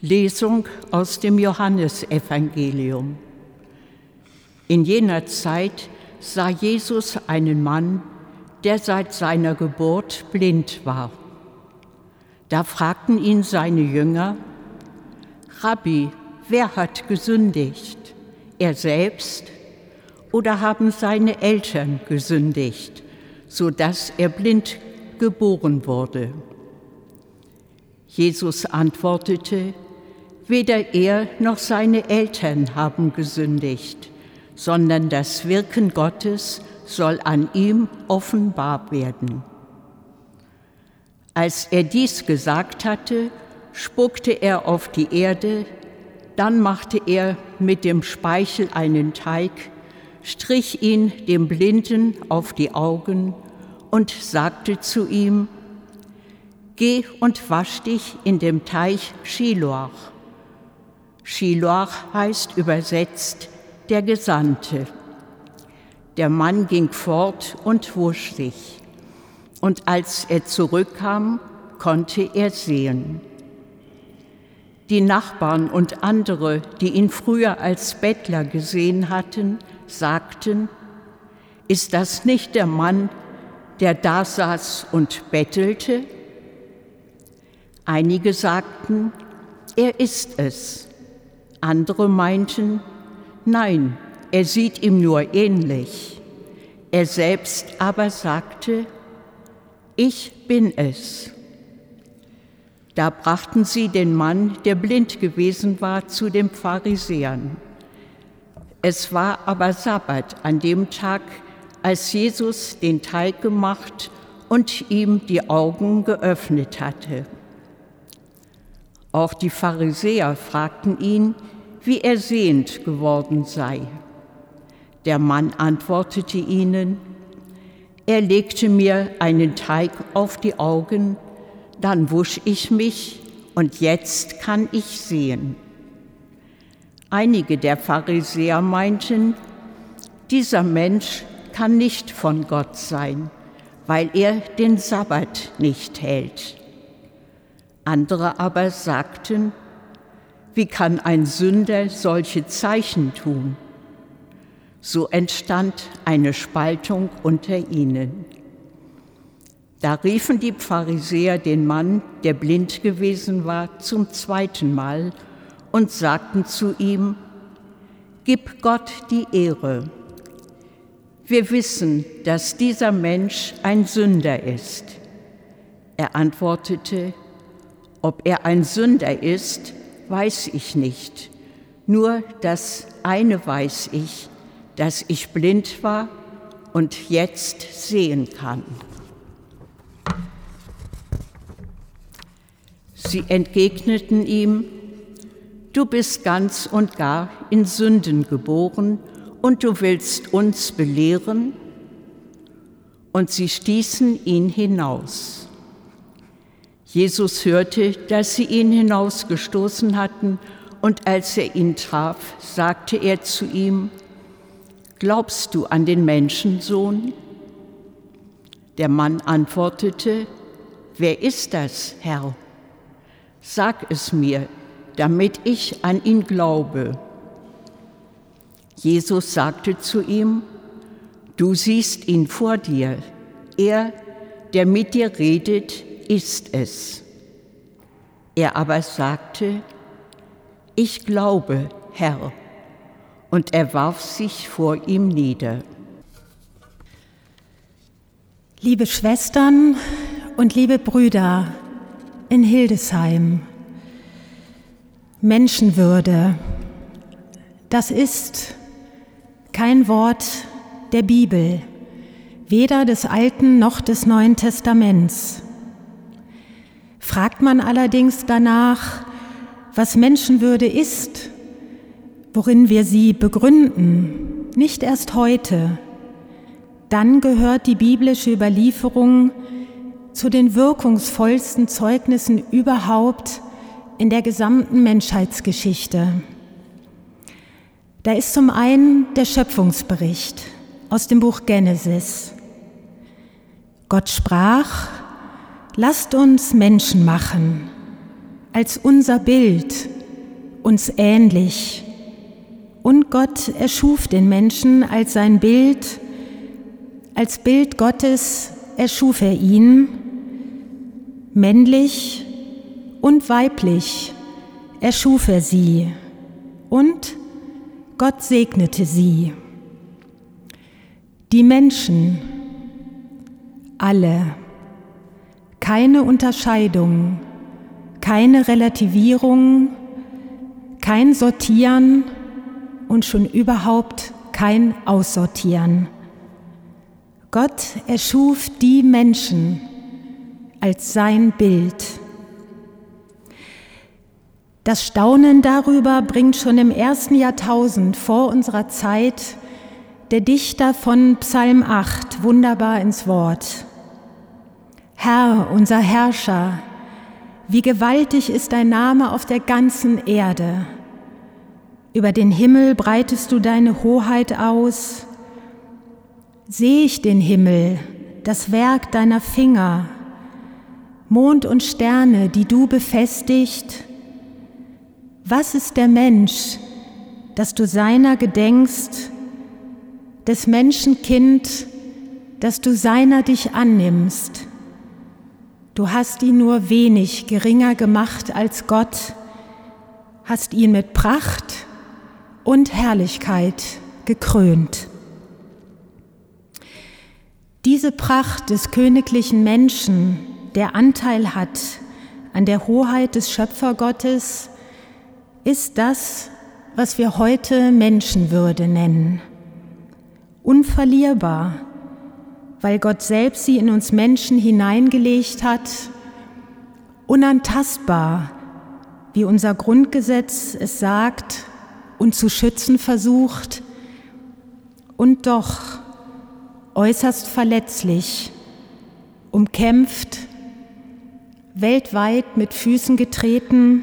Lesung aus dem Johannesevangelium. In jener Zeit sah Jesus einen Mann, der seit seiner Geburt blind war. Da fragten ihn seine Jünger, Rabbi, wer hat gesündigt, er selbst oder haben seine Eltern gesündigt, so dass er blind geboren wurde? Jesus antwortete, Weder er noch seine Eltern haben gesündigt, sondern das Wirken Gottes soll an ihm offenbar werden. Als er dies gesagt hatte, spuckte er auf die Erde, dann machte er mit dem Speichel einen Teig, strich ihn dem Blinden auf die Augen und sagte zu ihm, Geh und wasch dich in dem Teich Shiloach Shiloach heißt übersetzt der Gesandte. Der Mann ging fort und wusch sich. Und als er zurückkam, konnte er sehen. Die Nachbarn und andere, die ihn früher als Bettler gesehen hatten, sagten, ist das nicht der Mann, der da saß und bettelte? Einige sagten, er ist es. Andere meinten, nein, er sieht ihm nur ähnlich. Er selbst aber sagte, ich bin es. Da brachten sie den Mann, der blind gewesen war, zu den Pharisäern. Es war aber Sabbat an dem Tag, als Jesus den Teig gemacht und ihm die Augen geöffnet hatte. Auch die Pharisäer fragten ihn, wie er sehend geworden sei. Der Mann antwortete ihnen, er legte mir einen Teig auf die Augen, dann wusch ich mich und jetzt kann ich sehen. Einige der Pharisäer meinten, dieser Mensch kann nicht von Gott sein, weil er den Sabbat nicht hält. Andere aber sagten, wie kann ein Sünder solche Zeichen tun? So entstand eine Spaltung unter ihnen. Da riefen die Pharisäer den Mann, der blind gewesen war, zum zweiten Mal und sagten zu ihm, Gib Gott die Ehre. Wir wissen, dass dieser Mensch ein Sünder ist. Er antwortete, ob er ein Sünder ist, weiß ich nicht. Nur das eine weiß ich, dass ich blind war und jetzt sehen kann. Sie entgegneten ihm, du bist ganz und gar in Sünden geboren und du willst uns belehren? Und sie stießen ihn hinaus. Jesus hörte, dass sie ihn hinausgestoßen hatten, und als er ihn traf, sagte er zu ihm, Glaubst du an den Menschensohn? Der Mann antwortete, Wer ist das, Herr? Sag es mir, damit ich an ihn glaube. Jesus sagte zu ihm, Du siehst ihn vor dir, er, der mit dir redet, ist es. Er aber sagte, ich glaube, Herr, und er warf sich vor ihm nieder. Liebe Schwestern und liebe Brüder in Hildesheim, Menschenwürde, das ist kein Wort der Bibel, weder des Alten noch des Neuen Testaments. Fragt man allerdings danach, was Menschenwürde ist, worin wir sie begründen, nicht erst heute, dann gehört die biblische Überlieferung zu den wirkungsvollsten Zeugnissen überhaupt in der gesamten Menschheitsgeschichte. Da ist zum einen der Schöpfungsbericht aus dem Buch Genesis. Gott sprach, Lasst uns Menschen machen, als unser Bild, uns ähnlich. Und Gott erschuf den Menschen als sein Bild, als Bild Gottes erschuf er ihn, männlich und weiblich erschuf er sie und Gott segnete sie. Die Menschen, alle, keine Unterscheidung, keine Relativierung, kein Sortieren und schon überhaupt kein Aussortieren. Gott erschuf die Menschen als sein Bild. Das Staunen darüber bringt schon im ersten Jahrtausend vor unserer Zeit der Dichter von Psalm 8 wunderbar ins Wort. Herr, unser Herrscher, wie gewaltig ist dein Name auf der ganzen Erde. Über den Himmel breitest du deine Hoheit aus. Sehe ich den Himmel, das Werk deiner Finger, Mond und Sterne, die du befestigt. Was ist der Mensch, dass du seiner gedenkst, des Menschenkind, dass du seiner dich annimmst? Du hast ihn nur wenig geringer gemacht als Gott, hast ihn mit Pracht und Herrlichkeit gekrönt. Diese Pracht des königlichen Menschen, der Anteil hat an der Hoheit des Schöpfergottes, ist das, was wir heute Menschenwürde nennen. Unverlierbar, weil Gott selbst sie in uns Menschen hineingelegt hat, unantastbar, wie unser Grundgesetz es sagt und zu schützen versucht, und doch äußerst verletzlich, umkämpft, weltweit mit Füßen getreten,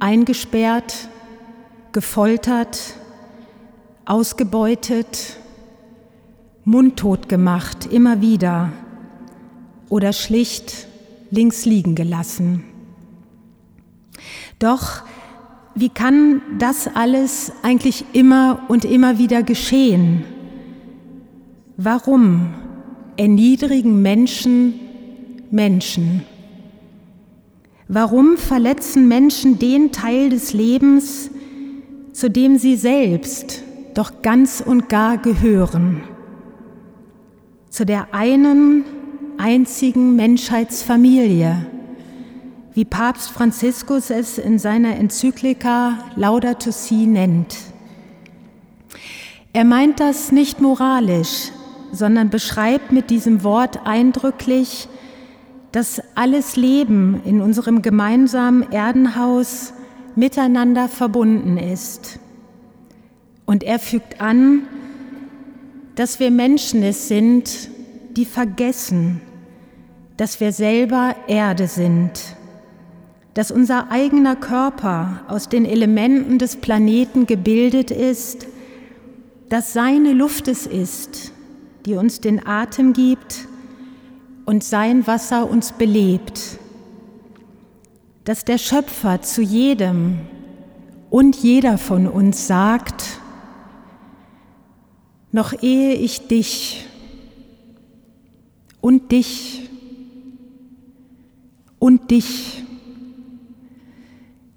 eingesperrt, gefoltert, ausgebeutet, mundtot gemacht, immer wieder oder schlicht links liegen gelassen. Doch wie kann das alles eigentlich immer und immer wieder geschehen? Warum erniedrigen Menschen Menschen? Warum verletzen Menschen den Teil des Lebens, zu dem sie selbst doch ganz und gar gehören? Zu der einen einzigen Menschheitsfamilie, wie Papst Franziskus es in seiner Enzyklika Laudato Si nennt. Er meint das nicht moralisch, sondern beschreibt mit diesem Wort eindrücklich, dass alles Leben in unserem gemeinsamen Erdenhaus miteinander verbunden ist. Und er fügt an, dass wir Menschen es sind, die vergessen, dass wir selber Erde sind, dass unser eigener Körper aus den Elementen des Planeten gebildet ist, dass seine Luft es ist, die uns den Atem gibt und sein Wasser uns belebt, dass der Schöpfer zu jedem und jeder von uns sagt, noch ehe ich dich und dich und dich,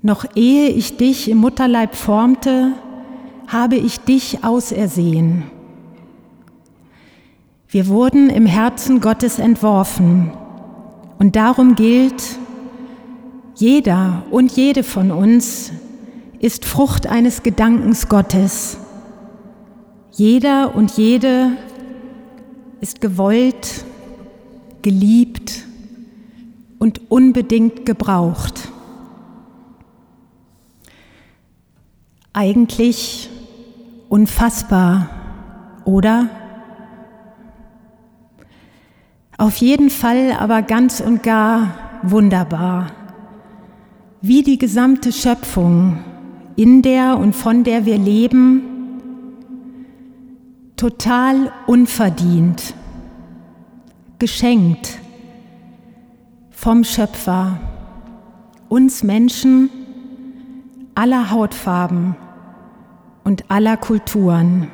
noch ehe ich dich im Mutterleib formte, habe ich dich ausersehen. Wir wurden im Herzen Gottes entworfen und darum gilt, jeder und jede von uns ist Frucht eines Gedankens Gottes. Jeder und jede ist gewollt, geliebt und unbedingt gebraucht. Eigentlich unfassbar, oder? Auf jeden Fall aber ganz und gar wunderbar, wie die gesamte Schöpfung, in der und von der wir leben, total unverdient, geschenkt vom Schöpfer, uns Menschen aller Hautfarben und aller Kulturen.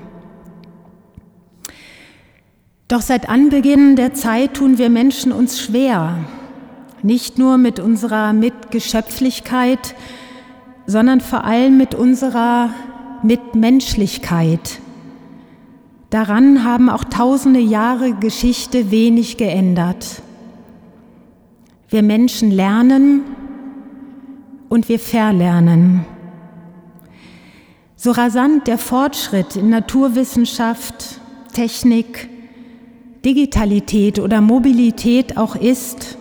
Doch seit Anbeginn der Zeit tun wir Menschen uns schwer, nicht nur mit unserer Mitgeschöpflichkeit, sondern vor allem mit unserer Mitmenschlichkeit. Daran haben auch tausende Jahre Geschichte wenig geändert. Wir Menschen lernen und wir verlernen. So rasant der Fortschritt in Naturwissenschaft, Technik, Digitalität oder Mobilität auch ist,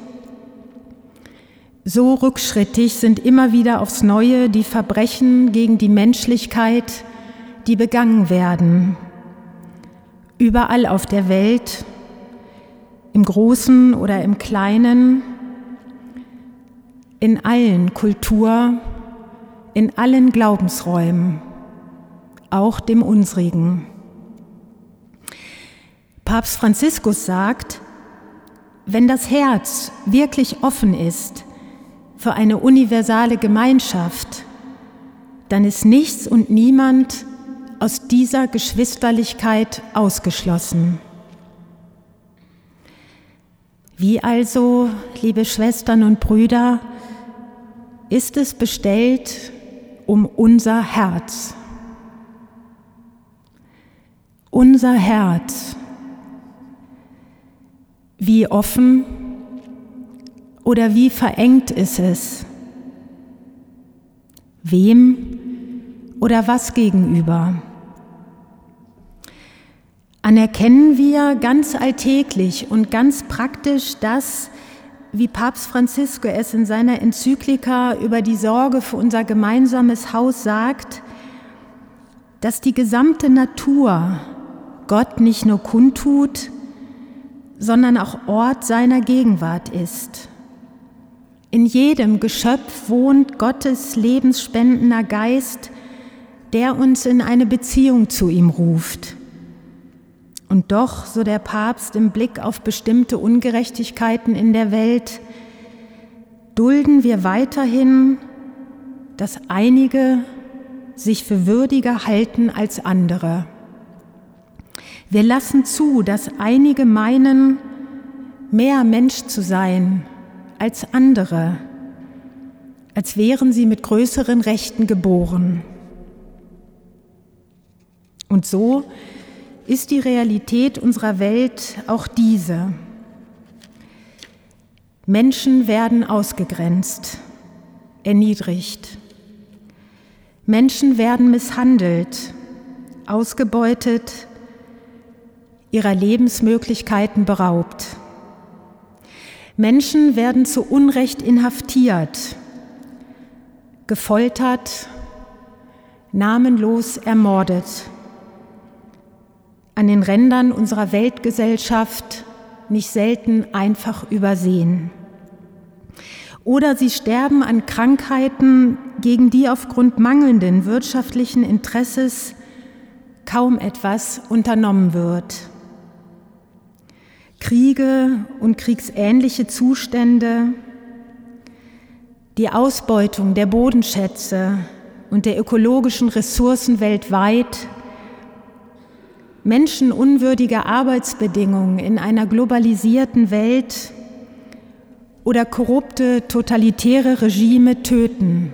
so rückschrittig sind immer wieder aufs Neue die Verbrechen gegen die Menschlichkeit, die begangen werden. Überall auf der Welt, im Großen oder im Kleinen, in allen Kultur, in allen Glaubensräumen, auch dem unsrigen. Papst Franziskus sagt, wenn das Herz wirklich offen ist für eine universale Gemeinschaft, dann ist nichts und niemand aus dieser Geschwisterlichkeit ausgeschlossen. Wie also, liebe Schwestern und Brüder, ist es bestellt um unser Herz? Unser Herz wie offen oder wie verengt ist es? Wem oder was gegenüber? Anerkennen wir ganz alltäglich und ganz praktisch das, wie Papst Franziskus es in seiner Enzyklika über die Sorge für unser gemeinsames Haus sagt, dass die gesamte Natur Gott nicht nur kundtut, sondern auch Ort seiner Gegenwart ist. In jedem Geschöpf wohnt Gottes lebensspendender Geist, der uns in eine Beziehung zu ihm ruft. Und doch, so der Papst im Blick auf bestimmte Ungerechtigkeiten in der Welt, dulden wir weiterhin, dass einige sich für würdiger halten als andere. Wir lassen zu, dass einige meinen, mehr Mensch zu sein als andere, als wären sie mit größeren Rechten geboren. Und so ist die Realität unserer Welt auch diese. Menschen werden ausgegrenzt, erniedrigt. Menschen werden misshandelt, ausgebeutet, ihrer Lebensmöglichkeiten beraubt. Menschen werden zu Unrecht inhaftiert, gefoltert, namenlos ermordet. An den Rändern unserer Weltgesellschaft nicht selten einfach übersehen. Oder sie sterben an Krankheiten, gegen die aufgrund mangelnden wirtschaftlichen Interesses kaum etwas unternommen wird. Kriege und kriegsähnliche Zustände, die Ausbeutung der Bodenschätze und der ökologischen Ressourcen weltweit, menschenunwürdige Arbeitsbedingungen in einer globalisierten Welt oder korrupte totalitäre Regime töten,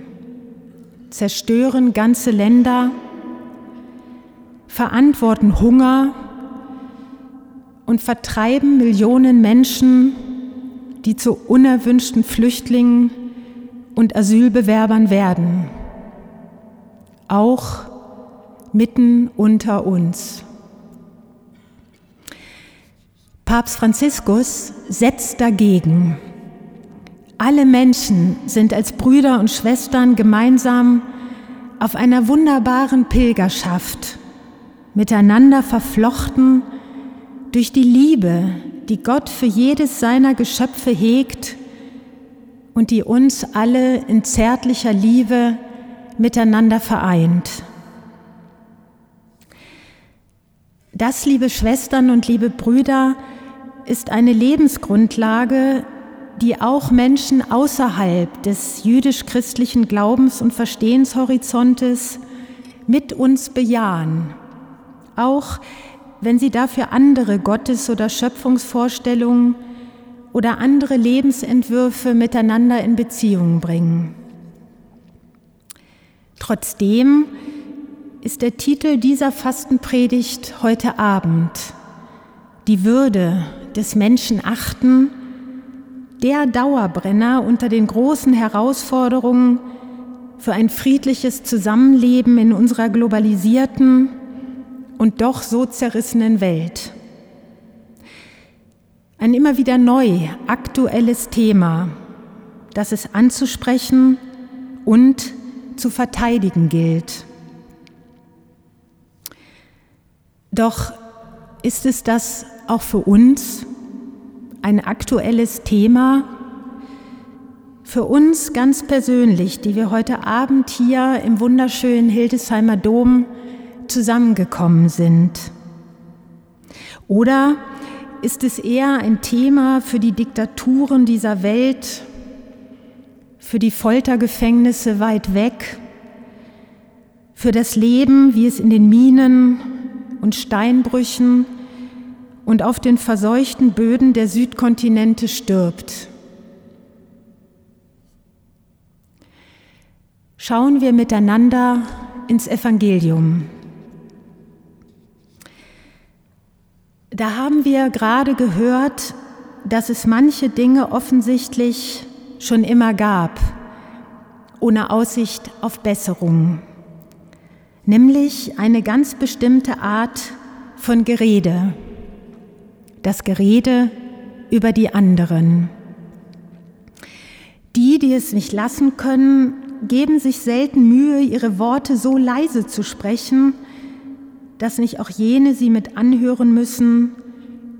zerstören ganze Länder, verantworten Hunger und vertreiben Millionen Menschen, die zu unerwünschten Flüchtlingen und Asylbewerbern werden, auch mitten unter uns. Papst Franziskus setzt dagegen. Alle Menschen sind als Brüder und Schwestern gemeinsam auf einer wunderbaren Pilgerschaft, miteinander verflochten durch die Liebe, die Gott für jedes seiner Geschöpfe hegt und die uns alle in zärtlicher Liebe miteinander vereint. Das, liebe Schwestern und liebe Brüder, ist eine Lebensgrundlage, die auch Menschen außerhalb des jüdisch-christlichen Glaubens- und Verstehenshorizontes mit uns bejahen, auch wenn sie dafür andere Gottes- oder Schöpfungsvorstellungen oder andere Lebensentwürfe miteinander in Beziehung bringen. Trotzdem ist der Titel dieser Fastenpredigt heute Abend Die Würde des Menschen achten, der Dauerbrenner unter den großen Herausforderungen für ein friedliches Zusammenleben in unserer globalisierten und doch so zerrissenen Welt. Ein immer wieder neu aktuelles Thema, das es anzusprechen und zu verteidigen gilt. Doch ist es das auch für uns ein aktuelles Thema? Für uns ganz persönlich, die wir heute Abend hier im wunderschönen Hildesheimer Dom zusammengekommen sind? Oder ist es eher ein Thema für die Diktaturen dieser Welt, für die Foltergefängnisse weit weg, für das Leben, wie es in den Minen und Steinbrüchen und auf den verseuchten Böden der Südkontinente stirbt? Schauen wir miteinander ins Evangelium. Da haben wir gerade gehört, dass es manche Dinge offensichtlich schon immer gab, ohne Aussicht auf Besserung, nämlich eine ganz bestimmte Art von Gerede, das Gerede über die anderen. Die, die es nicht lassen können, geben sich selten Mühe, ihre Worte so leise zu sprechen, dass nicht auch jene sie mit anhören müssen,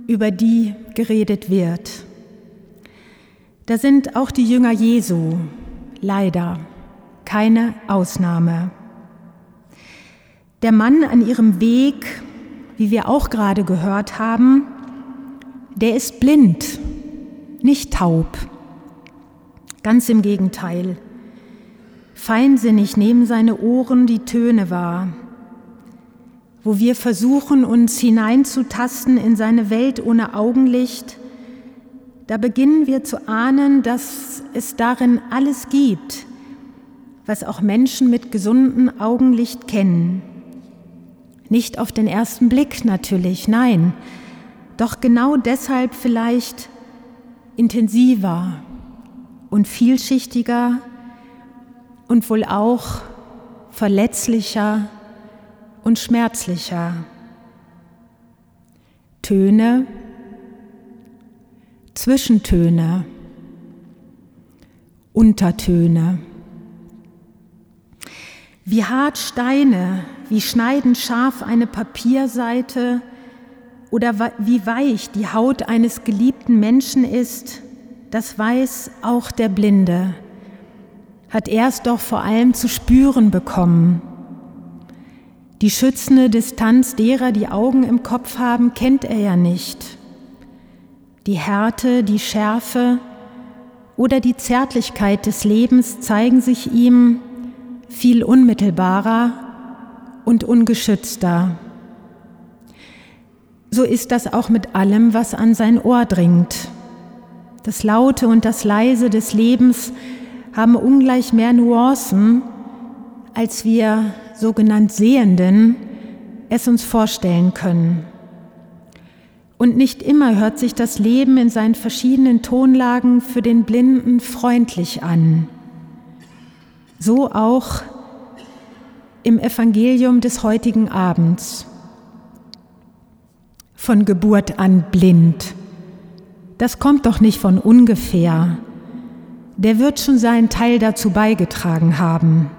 über die geredet wird. Da sind auch die Jünger Jesu leider keine Ausnahme. Der Mann an ihrem Weg, wie wir auch gerade gehört haben, der ist blind, nicht taub. Ganz im Gegenteil. Feinsinnig nehmen seine Ohren die Töne wahr wo wir versuchen, uns hineinzutasten in seine Welt ohne Augenlicht, da beginnen wir zu ahnen, dass es darin alles gibt, was auch Menschen mit gesundem Augenlicht kennen. Nicht auf den ersten Blick natürlich, nein, doch genau deshalb vielleicht intensiver und vielschichtiger und wohl auch verletzlicher und schmerzlicher. Töne, Zwischentöne, Untertöne. Wie hart Steine, wie schneidend scharf eine Papierseite oder wie weich die Haut eines geliebten Menschen ist, das weiß auch der Blinde, hat er es doch vor allem zu spüren bekommen die schützende Distanz derer, die Augen im Kopf haben, kennt er ja nicht. Die Härte, die Schärfe oder die Zärtlichkeit des Lebens zeigen sich ihm viel unmittelbarer und ungeschützter. So ist das auch mit allem, was an sein Ohr dringt. Das Laute und das Leise des Lebens haben ungleich mehr Nuancen, als wir sogenannt Sehenden es uns vorstellen können. Und nicht immer hört sich das Leben in seinen verschiedenen Tonlagen für den Blinden freundlich an. So auch im Evangelium des heutigen Abends. Von Geburt an blind. Das kommt doch nicht von ungefähr. Der wird schon seinen Teil dazu beigetragen haben.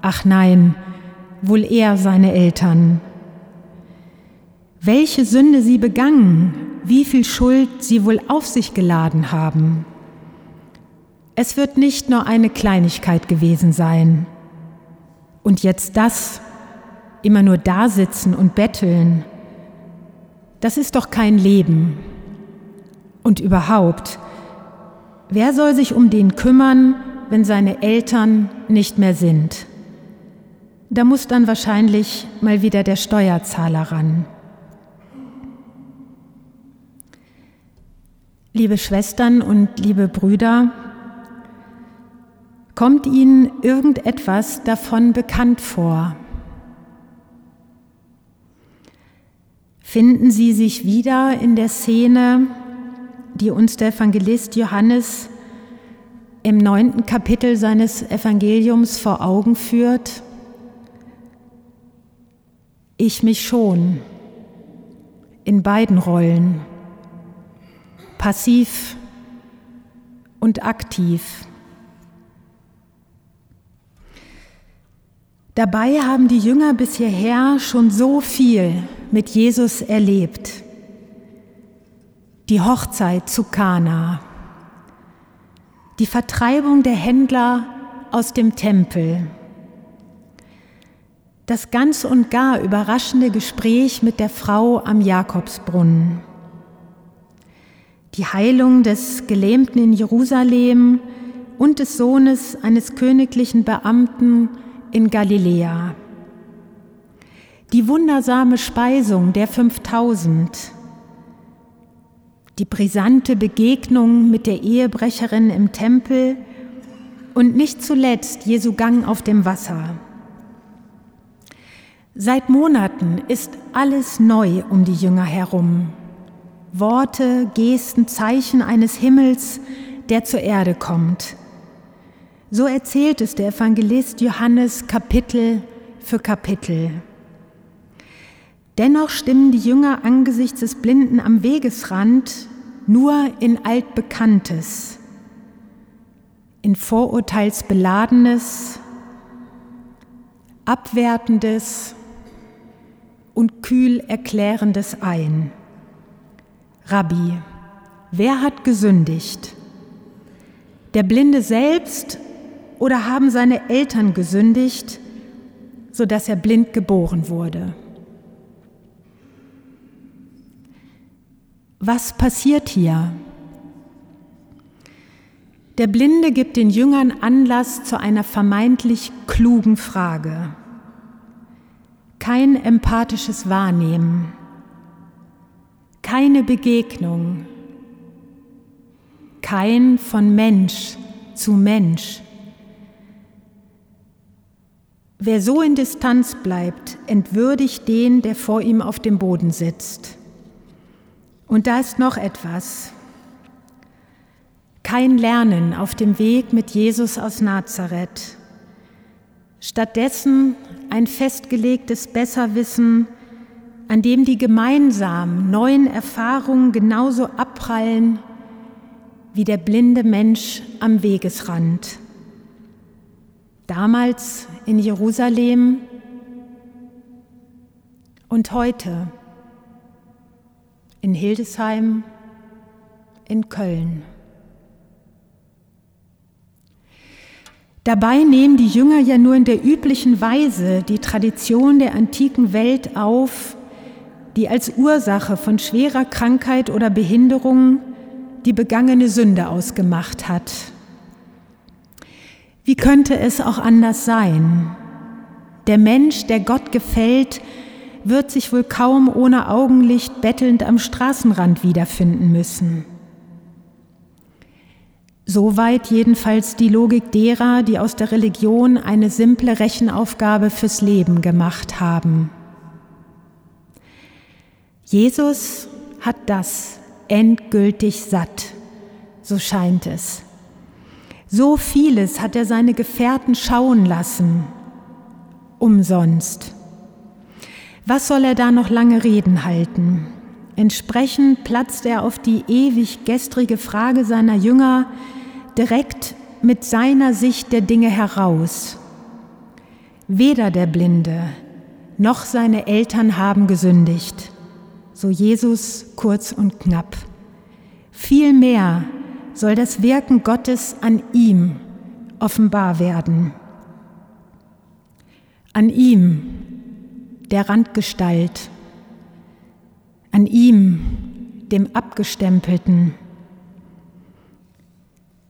Ach nein, wohl eher seine Eltern. Welche Sünde sie begangen, wie viel Schuld sie wohl auf sich geladen haben. Es wird nicht nur eine Kleinigkeit gewesen sein. Und jetzt das, immer nur dasitzen und betteln, das ist doch kein Leben. Und überhaupt, wer soll sich um den kümmern, wenn seine Eltern nicht mehr sind? Da muss dann wahrscheinlich mal wieder der Steuerzahler ran. Liebe Schwestern und liebe Brüder, kommt Ihnen irgendetwas davon bekannt vor? Finden Sie sich wieder in der Szene, die uns der Evangelist Johannes im neunten Kapitel seines Evangeliums vor Augen führt? Ich mich schon in beiden Rollen passiv und aktiv. Dabei haben die Jünger bis hierher schon so viel mit Jesus erlebt. Die Hochzeit zu Kana, die Vertreibung der Händler aus dem Tempel, das ganz und gar überraschende Gespräch mit der Frau am Jakobsbrunnen die Heilung des Gelähmten in Jerusalem und des Sohnes eines königlichen Beamten in Galiläa. Die wundersame Speisung der 5000. Die brisante Begegnung mit der Ehebrecherin im Tempel und nicht zuletzt Jesu Gang auf dem Wasser. Seit Monaten ist alles neu um die Jünger herum. Worte, Gesten, Zeichen eines Himmels, der zur Erde kommt. So erzählt es der Evangelist Johannes Kapitel für Kapitel. Dennoch stimmen die Jünger angesichts des Blinden am Wegesrand nur in altbekanntes, in vorurteilsbeladenes, abwertendes und kühl erklärendes ein. Rabbi, wer hat gesündigt? Der Blinde selbst oder haben seine Eltern gesündigt, sodass er blind geboren wurde? Was passiert hier? Der Blinde gibt den Jüngern Anlass zu einer vermeintlich klugen Frage. Kein empathisches Wahrnehmen keine Begegnung, kein von Mensch zu Mensch. Wer so in Distanz bleibt, entwürdigt den, der vor ihm auf dem Boden sitzt. Und da ist noch etwas. Kein Lernen auf dem Weg mit Jesus aus Nazareth. Stattdessen ein festgelegtes Besserwissen, an dem die gemeinsamen neuen Erfahrungen genauso abprallen wie der blinde Mensch am Wegesrand. Damals in Jerusalem und heute in Hildesheim, in Köln. Dabei nehmen die Jünger ja nur in der üblichen Weise die Tradition der antiken Welt auf, die als Ursache von schwerer Krankheit oder Behinderung die begangene Sünde ausgemacht hat. Wie könnte es auch anders sein? Der Mensch, der Gott gefällt, wird sich wohl kaum ohne Augenlicht bettelnd am Straßenrand wiederfinden müssen. Soweit jedenfalls die Logik derer, die aus der Religion eine simple Rechenaufgabe fürs Leben gemacht haben. Jesus hat das endgültig satt, so scheint es. So vieles hat er seine Gefährten schauen lassen, umsonst. Was soll er da noch lange Reden halten? Entsprechend platzt er auf die ewig gestrige Frage seiner Jünger direkt mit seiner Sicht der Dinge heraus. Weder der Blinde noch seine Eltern haben gesündigt so Jesus kurz und knapp. Vielmehr soll das Wirken Gottes an ihm offenbar werden. An ihm, der Randgestalt, an ihm, dem Abgestempelten,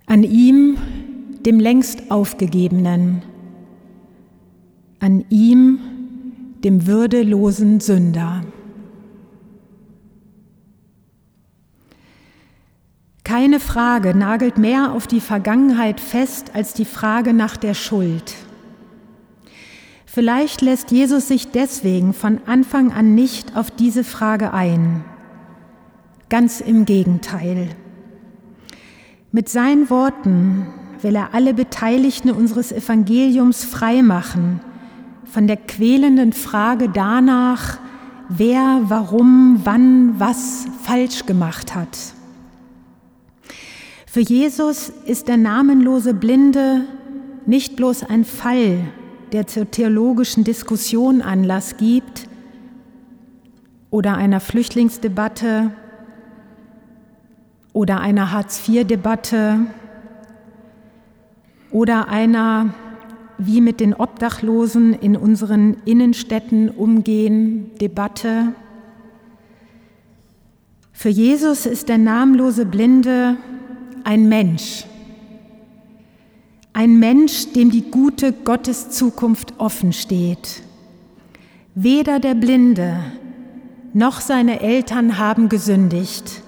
an ihm, dem längst aufgegebenen, an ihm, dem würdelosen Sünder. Keine Frage nagelt mehr auf die Vergangenheit fest als die Frage nach der Schuld. Vielleicht lässt Jesus sich deswegen von Anfang an nicht auf diese Frage ein. Ganz im Gegenteil. Mit seinen Worten will er alle Beteiligten unseres Evangeliums freimachen von der quälenden Frage danach, wer, warum, wann, was falsch gemacht hat. Für Jesus ist der namenlose Blinde nicht bloß ein Fall, der zur theologischen Diskussion Anlass gibt oder einer Flüchtlingsdebatte oder einer Hartz-IV-Debatte oder einer, wie mit den Obdachlosen in unseren Innenstädten umgehen, Debatte. Für Jesus ist der namenlose Blinde ein Mensch, ein Mensch, dem die gute Gottes Zukunft offen steht. Weder der Blinde noch seine Eltern haben gesündigt.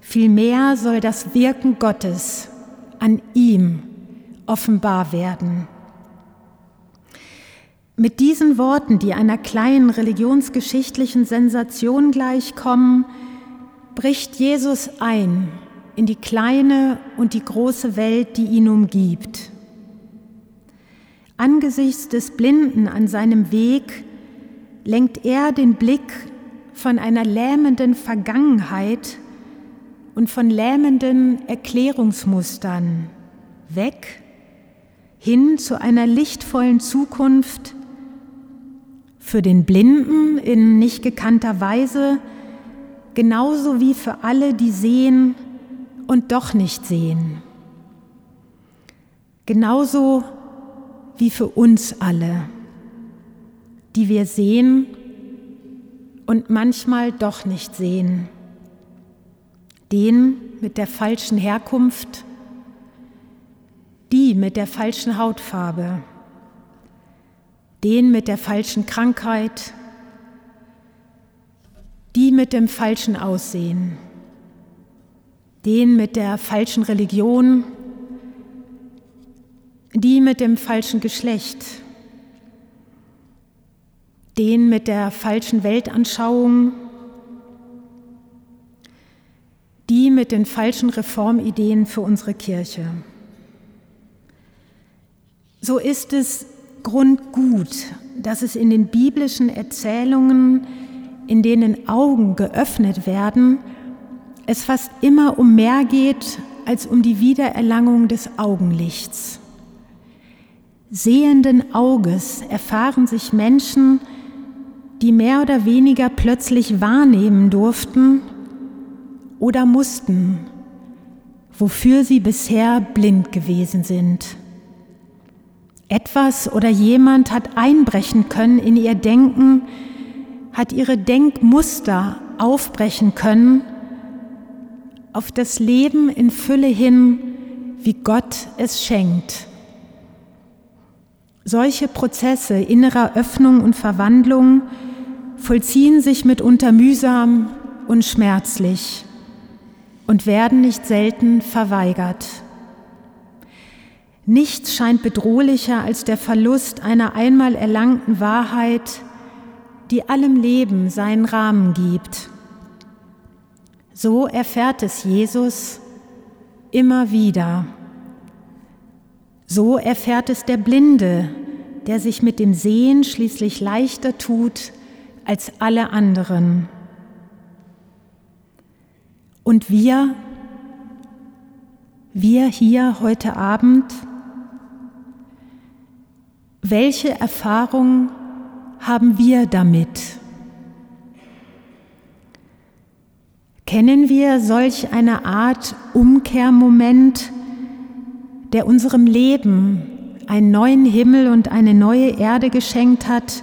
Vielmehr soll das Wirken Gottes an ihm offenbar werden. Mit diesen Worten, die einer kleinen religionsgeschichtlichen Sensation gleichkommen, bricht Jesus ein in die kleine und die große Welt, die ihn umgibt. Angesichts des Blinden an seinem Weg lenkt er den Blick von einer lähmenden Vergangenheit und von lähmenden Erklärungsmustern weg hin zu einer lichtvollen Zukunft für den Blinden in nicht gekannter Weise, genauso wie für alle, die sehen und doch nicht sehen. Genauso wie für uns alle, die wir sehen und manchmal doch nicht sehen. Den mit der falschen Herkunft, die mit der falschen Hautfarbe, den mit der falschen Krankheit, die mit dem falschen Aussehen den mit der falschen Religion, die mit dem falschen Geschlecht, den mit der falschen Weltanschauung, die mit den falschen Reformideen für unsere Kirche. So ist es grundgut, dass es in den biblischen Erzählungen, in denen Augen geöffnet werden, es fast immer um mehr geht als um die Wiedererlangung des Augenlichts. Sehenden Auges erfahren sich Menschen, die mehr oder weniger plötzlich wahrnehmen durften oder mussten, wofür sie bisher blind gewesen sind. Etwas oder jemand hat einbrechen können in ihr Denken, hat ihre Denkmuster aufbrechen können auf das Leben in Fülle hin, wie Gott es schenkt. Solche Prozesse innerer Öffnung und Verwandlung vollziehen sich mitunter mühsam und schmerzlich und werden nicht selten verweigert. Nichts scheint bedrohlicher als der Verlust einer einmal erlangten Wahrheit, die allem Leben seinen Rahmen gibt. So erfährt es Jesus immer wieder. So erfährt es der Blinde, der sich mit dem Sehen schließlich leichter tut als alle anderen. Und wir, wir hier heute Abend, welche Erfahrung haben wir damit? Kennen wir solch eine Art Umkehrmoment, der unserem Leben einen neuen Himmel und eine neue Erde geschenkt hat,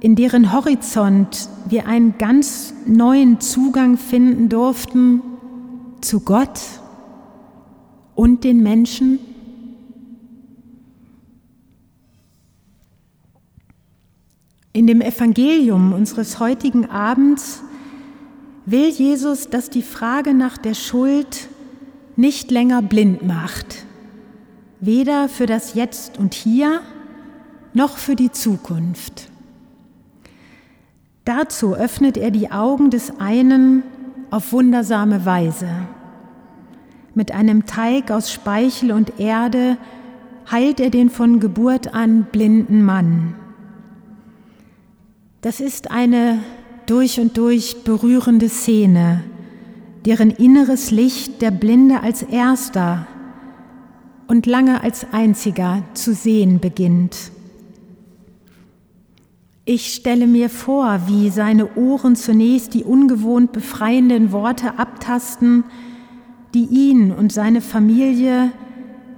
in deren Horizont wir einen ganz neuen Zugang finden durften zu Gott und den Menschen? In dem Evangelium unseres heutigen Abends will Jesus, dass die Frage nach der Schuld nicht länger blind macht, weder für das Jetzt und Hier noch für die Zukunft. Dazu öffnet er die Augen des einen auf wundersame Weise. Mit einem Teig aus Speichel und Erde heilt er den von Geburt an blinden Mann. Das ist eine durch und durch berührende Szene, deren inneres Licht der Blinde als erster und lange als einziger zu sehen beginnt. Ich stelle mir vor, wie seine Ohren zunächst die ungewohnt befreienden Worte abtasten, die ihn und seine Familie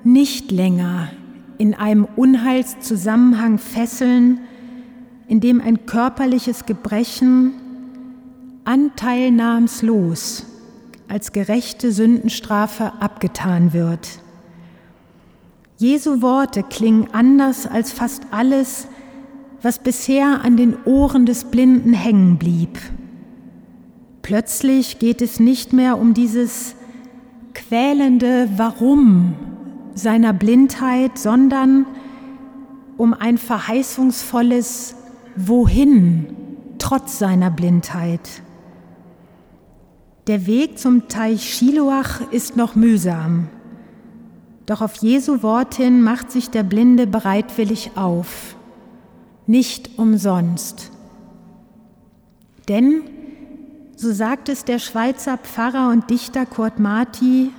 nicht länger in einem Unheilszusammenhang fesseln, in dem ein körperliches Gebrechen anteilnahmslos als gerechte Sündenstrafe abgetan wird. Jesu Worte klingen anders als fast alles, was bisher an den Ohren des Blinden hängen blieb. Plötzlich geht es nicht mehr um dieses quälende Warum seiner Blindheit, sondern um ein verheißungsvolles Wohin trotz seiner Blindheit. Der Weg zum Teich Schiloach ist noch mühsam, doch auf Jesu Wort hin macht sich der Blinde bereitwillig auf nicht umsonst. Denn, so sagt es der Schweizer Pfarrer und Dichter Kurt Marti,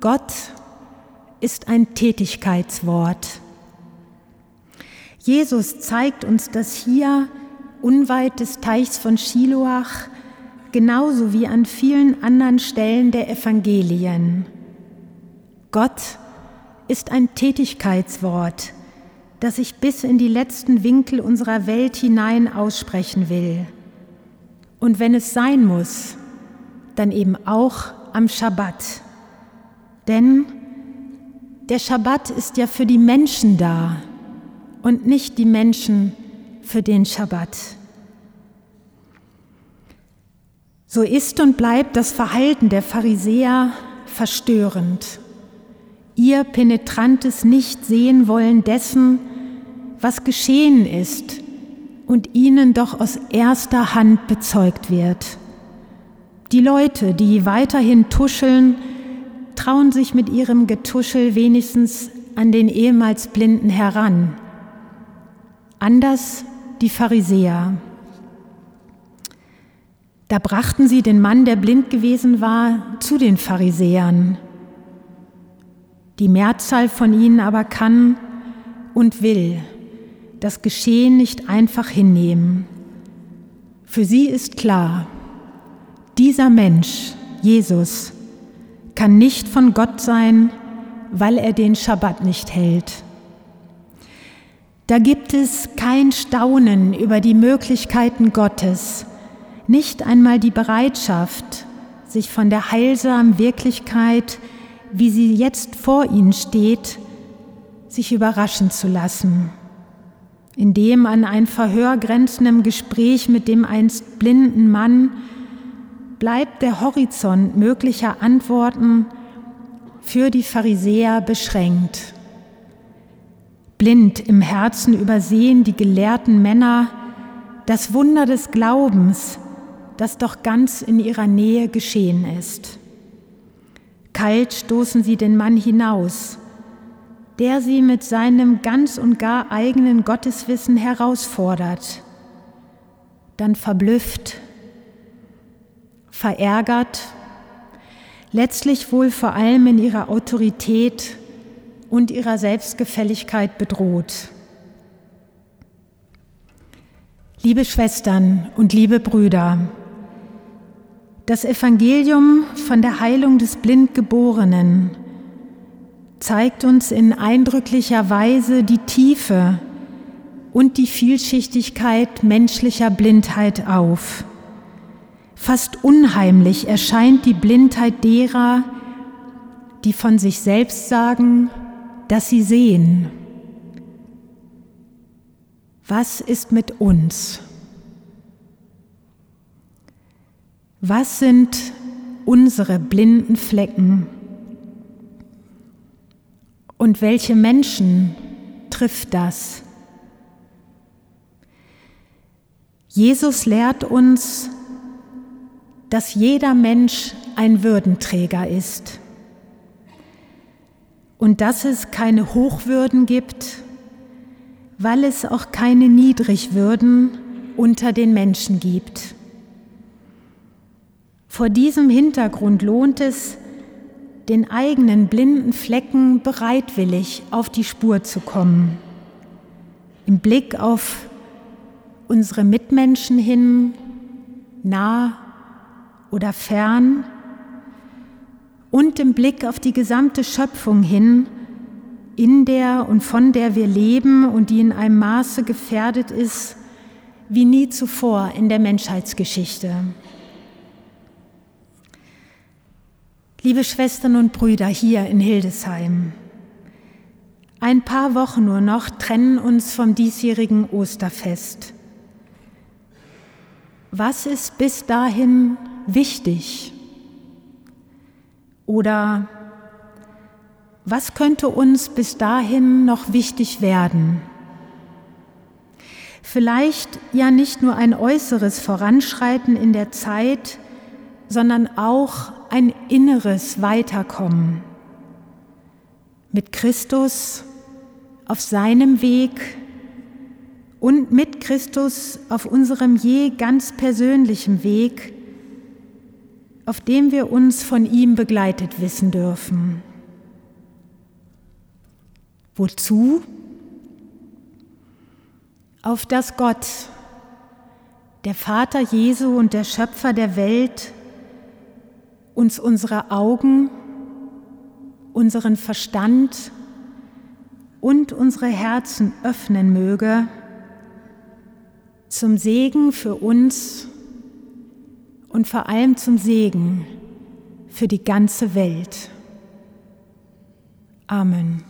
Gott ist ein Tätigkeitswort. Jesus zeigt uns das hier unweit des Teichs von Schiloach, genauso wie an vielen anderen Stellen der Evangelien. Gott ist ein Tätigkeitswort, das ich bis in die letzten Winkel unserer Welt hinein aussprechen will. Und wenn es sein muss, dann eben auch am Schabbat. Denn der Schabbat ist ja für die Menschen da und nicht die Menschen für den Schabbat. So ist und bleibt das Verhalten der Pharisäer verstörend. Ihr penetrantes Nicht-Sehen wollen dessen, was geschehen ist und ihnen doch aus erster Hand bezeugt wird. Die Leute, die weiterhin tuscheln, trauen sich mit ihrem Getuschel wenigstens an den ehemals Blinden heran. Anders die Pharisäer. Da brachten sie den Mann, der blind gewesen war, zu den Pharisäern. Die Mehrzahl von ihnen aber kann und will das Geschehen nicht einfach hinnehmen. Für sie ist klar, dieser Mensch, Jesus, kann nicht von Gott sein, weil er den Schabbat nicht hält. Da gibt es kein Staunen über die Möglichkeiten Gottes, nicht einmal die Bereitschaft, sich von der heilsamen Wirklichkeit, wie sie jetzt vor ihnen steht, sich überraschen zu lassen in dem an ein Verhör grenzendem Gespräch mit dem einst blinden Mann bleibt der Horizont möglicher Antworten für die Pharisäer beschränkt. Blind im Herzen übersehen die gelehrten Männer das Wunder des Glaubens, das doch ganz in ihrer Nähe geschehen ist. Kalt stoßen sie den Mann hinaus, der sie mit seinem ganz und gar eigenen Gotteswissen herausfordert, dann verblüfft, verärgert, letztlich wohl vor allem in ihrer Autorität und ihrer Selbstgefälligkeit bedroht. Liebe Schwestern und liebe Brüder, das Evangelium von der Heilung des Blindgeborenen zeigt uns in eindrücklicher Weise die Tiefe und die Vielschichtigkeit menschlicher Blindheit auf. Fast unheimlich erscheint die Blindheit derer, die von sich selbst sagen, dass sie sehen. Was ist mit uns? Was sind unsere blinden Flecken? Und welche Menschen trifft das? Jesus lehrt uns, dass jeder Mensch ein Würdenträger ist und dass es keine Hochwürden gibt, weil es auch keine Niedrigwürden unter den Menschen gibt. Vor diesem Hintergrund lohnt es, den eigenen blinden Flecken bereitwillig auf die Spur zu kommen. Im Blick auf unsere Mitmenschen hin, nah oder fern und im Blick auf die gesamte Schöpfung hin, in der und von der wir leben und die in einem Maße gefährdet ist wie nie zuvor in der Menschheitsgeschichte. Liebe Schwestern und Brüder hier in Hildesheim, ein paar Wochen nur noch trennen uns vom diesjährigen Osterfest. Was ist bis dahin wichtig? Oder was könnte uns bis dahin noch wichtig werden? Vielleicht ja nicht nur ein äußeres Voranschreiten in der Zeit, sondern auch ein inneres Weiterkommen mit Christus auf seinem Weg und mit Christus auf unserem je ganz persönlichen Weg, auf dem wir uns von ihm begleitet wissen dürfen. Wozu? Auf dass Gott, der Vater Jesu und der Schöpfer der Welt, uns unsere Augen, unseren Verstand und unsere Herzen öffnen möge zum Segen für uns und vor allem zum Segen für die ganze Welt. Amen.